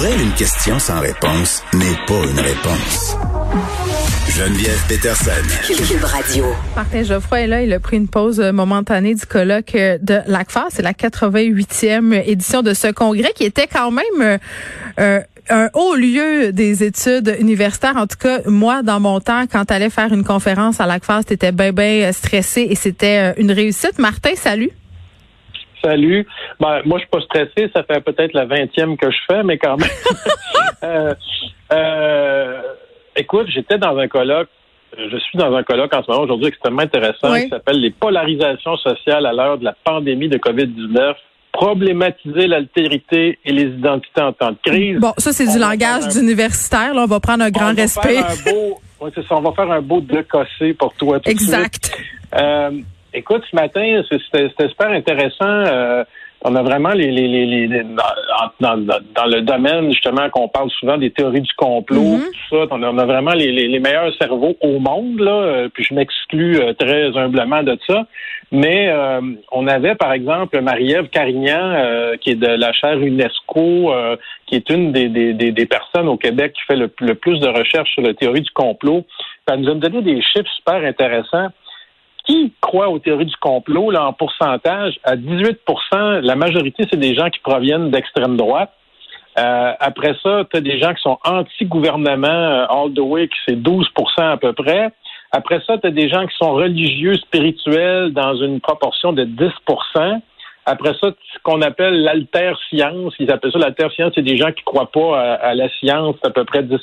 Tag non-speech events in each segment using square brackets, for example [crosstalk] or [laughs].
Pour elle, une question sans réponse n'est pas une réponse. Geneviève Peterson. Cube Radio. Martin Geoffroy est là. Il a pris une pause momentanée du colloque de l'ACFA. C'est la 88e édition de ce congrès qui était quand même euh, un haut lieu des études universitaires. En tout cas, moi, dans mon temps, quand tu allais faire une conférence à l'ACFA, c'était bien, bien stressé et c'était une réussite. Martin, salut. Salut. Ben, moi, je suis pas stressé. Ça fait peut-être la vingtième que je fais, mais quand même. [laughs] euh, euh, écoute, j'étais dans un colloque. Je suis dans un colloque en ce moment aujourd'hui extrêmement intéressant qui s'appelle Les polarisations sociales à l'heure de la pandémie de COVID-19 problématiser l'altérité et les identités en temps de crise. Bon, ça, c'est du langage d'universitaire. Là, on va prendre un grand respect. Un beau, ouais, ça, on va faire un beau décossé pour toi. Tout exact. Euh, Écoute, ce matin, c'était super intéressant. Euh, on a vraiment les, les, les, les dans, dans, le domaine justement qu'on parle souvent des théories du complot, Mhm. tout ça. On a, on a vraiment les, les, meilleurs cerveaux au monde là. euh, Puis je m'exclus euh, très humblement de ça. Mais euh, on avait par exemple Marie-Ève Carignan, euh, qui est de la chaire UNESCO, euh, qui est une des, des, des, des personnes au Québec qui fait le, le plus de recherches sur la théorie du complot. Puis elle nous a donné des chiffres super intéressants qui croit aux théories du complot, là, en pourcentage, à 18% la majorité, c'est des gens qui proviennent d'extrême droite. Euh, après ça, tu as des gens qui sont anti-gouvernement euh, all the way, qui c'est 12% à peu près. Après ça, tu as des gens qui sont religieux, spirituels, dans une proportion de 10% Après ça, ce qu'on appelle l'alter-science, ils appellent ça l'alter-science, c'est des gens qui croient pas à, à la science, à peu près 10%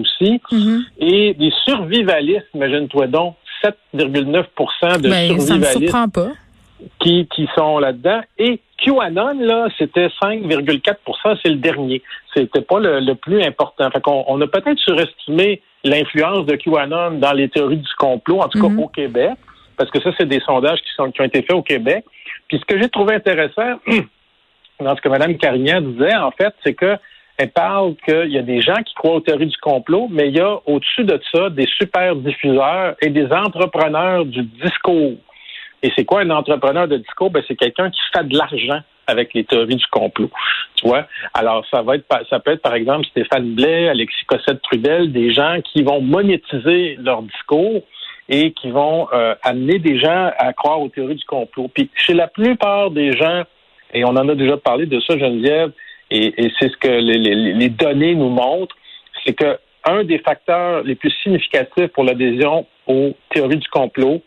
aussi. Mhm. Et des survivalistes, imagine-toi donc, 7,9% de Ben, survivalistes pas. qui, qui sont là-dedans. Et QAnon, là, c'était 5,4% c'est le dernier. C'était pas le, le plus important. Fait qu'on on a peut-être surestimé l'influence de QAnon dans les théories du complot, en tout Mhm. cas au Québec, parce que ça, c'est des sondages qui, sont, qui ont été faits au Québec. Puis ce que j'ai trouvé intéressant [clears throat] dans ce que Mme Carignan disait, en fait, c'est que elle parle qu'il y a des gens qui croient aux théories du complot, mais il y a au-dessus de ça des super diffuseurs et des entrepreneurs du discours. Et c'est quoi un entrepreneur de discours? Ben, c'est quelqu'un qui fait de l'argent avec les théories du complot. Tu vois? Alors, ça va être, ça peut être, par exemple, Stéphane Blais, Alexis Cossette-Trudel, des gens qui vont monétiser leur discours et qui vont euh, amener des gens à croire aux théories du complot. Puis, chez la plupart des gens, et on en a déjà parlé de ça, Geneviève, et, et c'est ce que les, les, les données nous montrent, c'est que un des facteurs les plus significatifs pour l'adhésion aux théories du complot,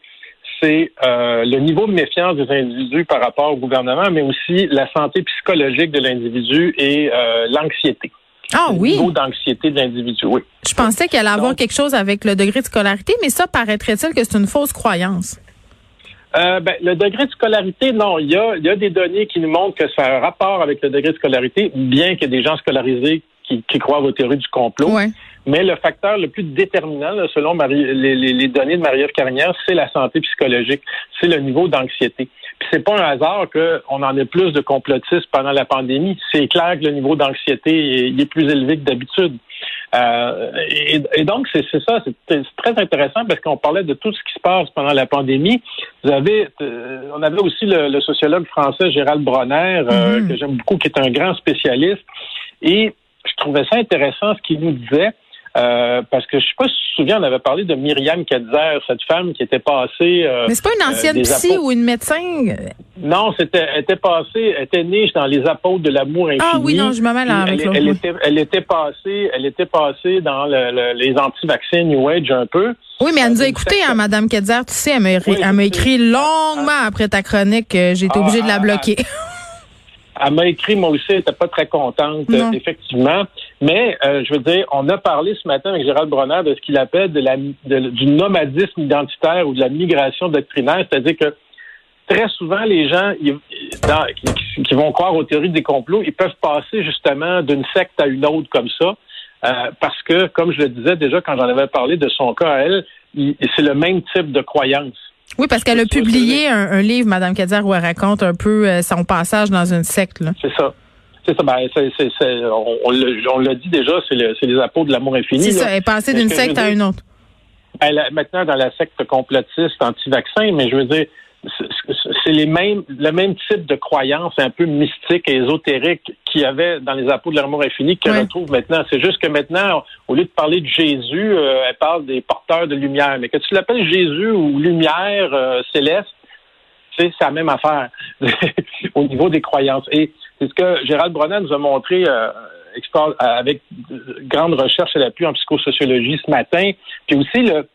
c'est euh, le niveau de méfiance des individus par rapport au gouvernement, mais aussi la santé psychologique de l'individu et euh, l'anxiété. Ah Le oui. niveau d'anxiété de l'individu, oui. Je pensais qu'elle allait avoir Donc- quelque chose avec le degré de scolarité, mais ça paraîtrait-il que c'est une fausse croyance? Euh, ben, le degré de scolarité, non. Il y, a, il y a des données qui nous montrent que ça a un rapport avec le degré de scolarité, bien qu'il y ait des gens scolarisés qui, qui croient aux théories du complot. Ouais. Mais le facteur le plus déterminant, là, selon Marie, les, les- les données de Marie-Ève Carnière, c'est la santé psychologique, c'est le niveau d'anxiété. Puis c'est pas un hasard qu'on en ait plus de complotistes pendant la pandémie. C'est clair que le niveau d'anxiété est, est plus élevé que d'habitude. Euh, et, et donc, c'est ça, c'est très intéressant parce qu'on parlait de tout ce qui se passe pendant la pandémie. Vous avez, euh, on avait aussi le, le sociologue français Gérald Bronner, euh, Mhm. que j'aime beaucoup, qui est un grand spécialiste. Et je trouvais ça intéressant ce qu'il nous disait. Euh, parce que je sais pas si tu te souviens, on avait parlé de Myriam Ketzer, cette femme qui était passée. euh, Mais c'est pas une ancienne des psy apôtres. ou une médecin? non, c'était, elle était passée, elle était née dans les apôtres de l'amour infini. Ah oui, non, je me mêle avec elle, elle était, elle était passée, elle était passée dans le- le- les anti-vaccins New Age un peu. Oui, mais elle nous a une écouté, hein, Madame Kedzer, tu sais, elle m'a Oui, elle m'a je écrit longuement après ta chronique, euh, j'ai été Ah, obligée de la ah, bloquer. [laughs] Elle m'a écrit, moi aussi, elle n'était pas très contente, Non. euh, effectivement. Mais, euh, je veux dire, on a parlé ce matin avec Gérald Bronner de ce qu'il appelle de la, de- du nomadisme identitaire ou de la migration doctrinaire, c'est-à-dire que très souvent, les gens qui, vont croire aux théories des complots, ils peuvent passer justement d'une secte à une autre comme ça. Euh, parce que, comme je le disais déjà quand j'en avais parlé de son cas à elle, c'est le même type de croyance. Oui, parce qu'elle a publié un, livre, Madame Kadir, où elle raconte un peu euh, son passage dans une secte. C'est ça. C'est ça, ben, on, l'a dit déjà, c'est les apôtres de l'amour infini. C'est ça, elle est passée d'une secte à une autre. Elle, maintenant, dans la secte complotiste anti-vaccin, mais je veux dire, c'est les mêmes, le même type de croyance un peu mystique et ésotérique qu'il y avait dans les apôtres de l'amour infini qu'elle retrouve maintenant. C'est juste que maintenant, au lieu de parler de Jésus, euh, elle parle des porteurs de lumière. Mais que tu l'appelles Jésus ou lumière euh, céleste, c'est la même affaire [laughs] au niveau des croyances. Et c'est ce que Gérald Bronner nous a montré euh, avec grande recherche à l'appui en psychosociologie ce matin. Puis aussi le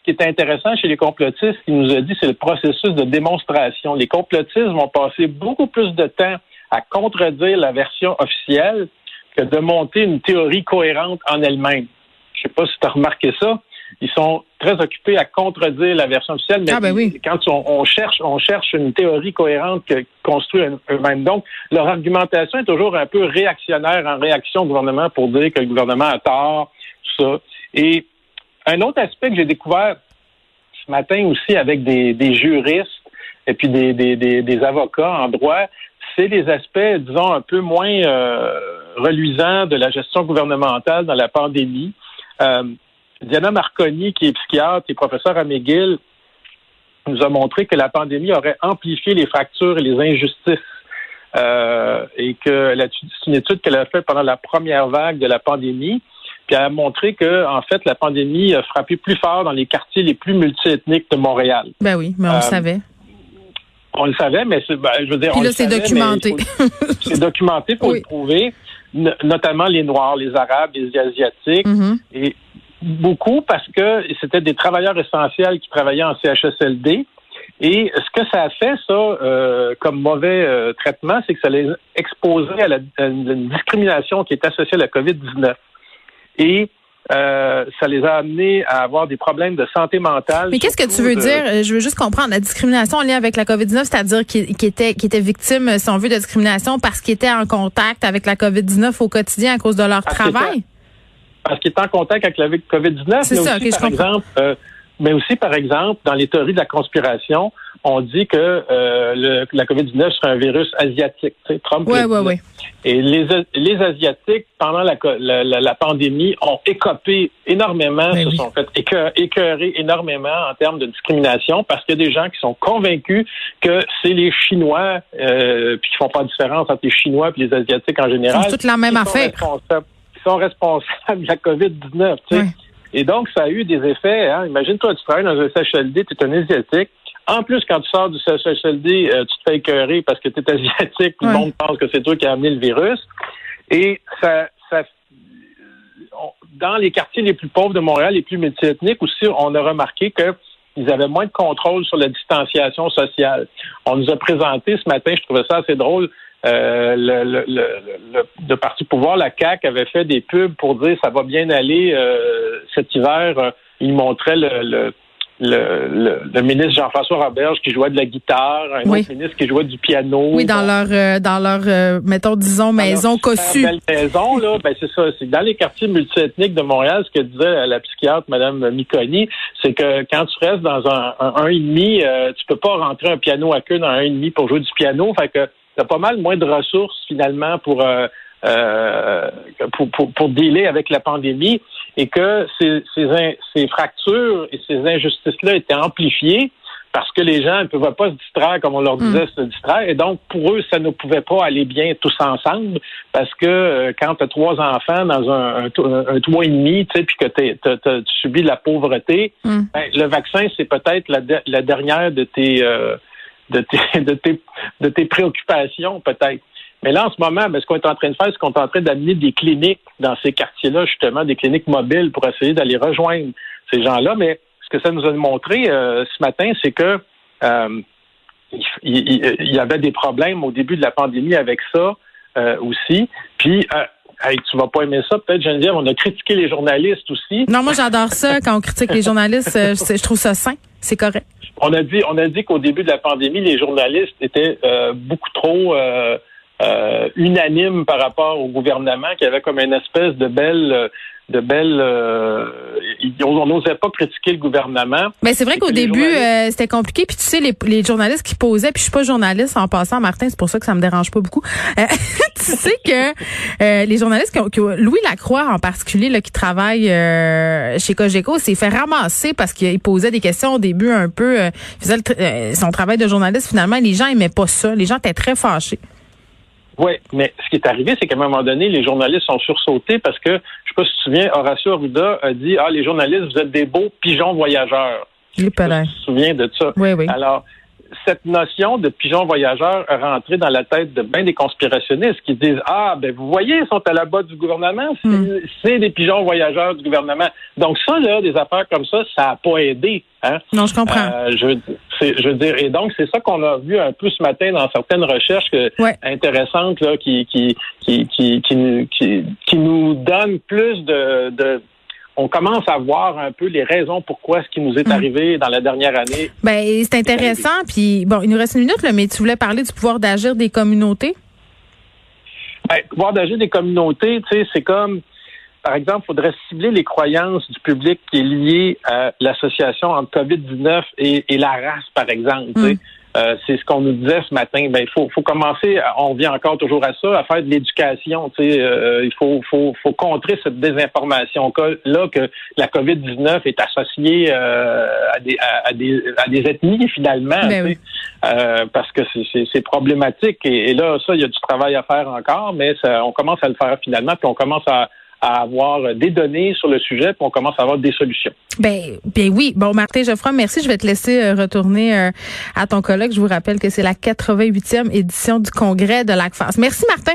ce qui est intéressant chez les complotistes, il nous a dit, c'est le processus de démonstration. Les complotistes vont passer beaucoup plus de temps à contredire la version officielle que de monter une théorie cohérente en elle-même. Je ne sais pas si tu as remarqué ça. Ils sont très occupés à contredire la version officielle, mais ah, ben quand on, cherche, on cherche une théorie cohérente que construit eux-mêmes. Donc, leur argumentation est toujours un peu réactionnaire en réaction au gouvernement pour dire que le gouvernement a tort, tout ça. Et un autre aspect que j'ai découvert ce matin aussi avec des, juristes et puis des, avocats en droit, c'est les aspects, disons, un peu moins euh, reluisants de la gestion gouvernementale dans la pandémie. Euh, Diana Marconi, qui est psychiatre et professeur à McGill, nous a montré que la pandémie aurait amplifié les fractures et les injustices. Euh, et que c'est une étude qu'elle a faite pendant la première vague de la pandémie. Puis elle a montré que, en fait, la pandémie a frappé plus fort dans les quartiers les plus multiethniques de Montréal. Ben oui, mais on le euh, savait. On le savait, mais ben, je veux dire. Puis là, [laughs] c'est documenté. C'est documenté pour le prouver, notamment les Noirs, les Arabes, les Asiatiques, mm-hmm. et beaucoup parce que c'était des travailleurs essentiels qui travaillaient en CHSLD. Et ce que ça a fait, ça, euh, comme mauvais euh, traitement, c'est que ça les exposait à, la, à une discrimination qui est associée à la COVID-19 et euh, ça les a amenés à avoir des problèmes de santé mentale. Mais qu'est-ce que tu veux dire? Je veux juste comprendre. La discrimination en lien avec la COVID-19, c'est-à-dire qu'ils étaient, victimes, si on veut, de discrimination parce qu'ils étaient en contact avec la COVID-19 au quotidien à cause de leur travail? Parce qu'ils étaient en contact avec la COVID-19. C'est ça, aussi, par exemple, euh, mais aussi, par exemple, dans les théories de la conspiration, on dit que euh, le, la COVID-19 serait un virus asiatique. Tu sais, Trump. Oui, oui, oui. Et les, les Asiatiques, pendant la, la, la, pandémie, ont écopé énormément, ben se sont fait écœurer énormément en termes de discrimination parce qu'il y a des gens qui sont convaincus que c'est les Chinois, euh, puis qui font pas de différence entre les Chinois et les Asiatiques en général. C'est toute la même affaire. Qui sont responsables de la COVID-19. Tu sais. Et donc, ça a eu des effets. Hein. Imagine-toi, tu travailles dans un CHLD, tu es un Asiatique. En plus, quand tu sors du CHLD, euh, tu te fais écœurer parce que tu es asiatique, tout le monde pense que c'est toi qui as amené le virus. Et ça, ça dans les quartiers les plus pauvres de Montréal, les plus multiethniques aussi, on a remarqué qu'ils avaient moins de contrôle sur la distanciation sociale. On nous a présenté ce matin, je trouvais ça assez drôle, euh, le, le, le, le, Parti pouvoir, la CAQ, avait fait des pubs pour dire ça va bien aller euh, cet hiver. Euh, il montrait le, le, le, ministre Jean-François Roberge qui jouait de la guitare, un autre ministre qui jouait du piano. Oui, dans leur, euh, dans leur, mettons, disons, maison cossue. maison, là, [laughs] ben c'est ça. C'est dans les quartiers multiethniques de Montréal, ce que disait la psychiatre, Mme Miconi, c'est que quand tu restes dans un, un, et demi, tu peux pas rentrer un piano à queue dans un et demi pour jouer du piano. Fait que tu pas mal moins de ressources finalement pour, euh, euh, pour, pour, pour, dealer avec la pandémie et que ces, ces, ces fractures et ces injustices-là étaient amplifiées parce que les gens ne pouvaient pas se distraire comme on leur disait mm. se distraire. Et donc, pour eux, ça ne pouvait pas aller bien tous ensemble parce que euh, quand tu as trois enfants dans un, un, toit et demi, tu sais, puis que tu subis de la pauvreté, mm. ben, le vaccin, c'est peut-être la, la, dernière de tes de tes, [laughs] de tes, de tes préoccupations, peut-être. Mais là, en ce moment, ben, ce qu'on est en train de faire, c'est qu'on est en train d'amener des cliniques dans ces quartiers-là, justement, des cliniques mobiles pour essayer d'aller rejoindre ces gens-là. Mais ce que ça nous a montré euh, ce matin, c'est que euh, il, y avait des problèmes au début de la pandémie avec ça euh, aussi. Puis, hey, tu vas pas aimer ça, peut-être, Geneviève, on a critiqué les journalistes aussi. Non, moi, j'adore ça quand on critique les journalistes. je trouve ça sain. C'est correct. On a dit, on a dit qu'au début de la pandémie, les journalistes étaient euh, beaucoup trop euh, euh, unanimes par rapport au gouvernement, qui avait comme une espèce de belle de belles. Euh, on n'osait pas critiquer le gouvernement. Mais c'est vrai qu'au début, euh, c'était compliqué. Puis tu sais, les, les, journalistes qui posaient, puis je suis pas journaliste en passant, Martin, c'est pour ça que ça me dérange pas beaucoup. Euh, [laughs] [laughs] tu sais que euh, les journalistes, qui ont, Louis Lacroix en particulier, là, qui travaille chez Cogeco, s'est fait ramasser parce qu'il posait des questions au début un peu. faisait son travail de journaliste. Finalement, les gens aimaient pas ça. Les gens étaient très fâchés. Oui, mais ce qui est arrivé, c'est qu'à un moment donné, les journalistes sont sursautés parce que, je ne sais pas si tu te souviens, Horacio Arruda a dit Ah, les journalistes, vous êtes des beaux pigeons voyageurs. Je tu te souviens de ça. Oui, oui. Alors, cette notion de pigeon voyageur est rentrée dans la tête de bien des conspirationnistes qui disent Ah, ben vous voyez, ils sont à la bas du gouvernement, c'est hmm. des pigeons voyageurs du gouvernement. Donc ça, là, des affaires comme ça, ça n'a pas aidé. Hein? Non, je comprends. Euh, je, je, veux dire, et donc c'est ça qu'on a vu un peu ce matin dans certaines recherches intéressantes là, qui, qui, qui, qui, qui, qui, nous donnent plus de, de on commence à voir un peu les raisons pourquoi ce qui nous est mm. arrivé dans la dernière année. Ben, c'est intéressant. Puis, bon, il nous reste une minute, là, mais tu voulais parler du pouvoir d'agir des communautés? Ben, pouvoir d'agir des communautés, tu sais, c'est comme, par exemple, il faudrait cibler les croyances du public qui est lié à l'association entre COVID-19 et, la race, par exemple. Mm. Euh, c'est ce qu'on nous disait ce matin. Ben, il faut, faut commencer, on revient encore toujours à ça, à faire de l'éducation. Euh, il faut, faut, faut contrer cette désinformation là que la COVID-19 est associée euh, à, des, à, des, à des ethnies finalement, ben euh, parce que c'est problématique. Et, là, ça, il y a du travail à faire encore, mais ça, on commence à le faire finalement, puis on commence à à avoir des données sur le sujet, puis on commence à avoir des solutions. Ben, ben oui. Bon, Martin Geoffroy, merci. Je vais te laisser euh, retourner euh, à ton collègue. Je vous rappelle que c'est la 88e édition du congrès de l'ACFAS. Merci, Martin.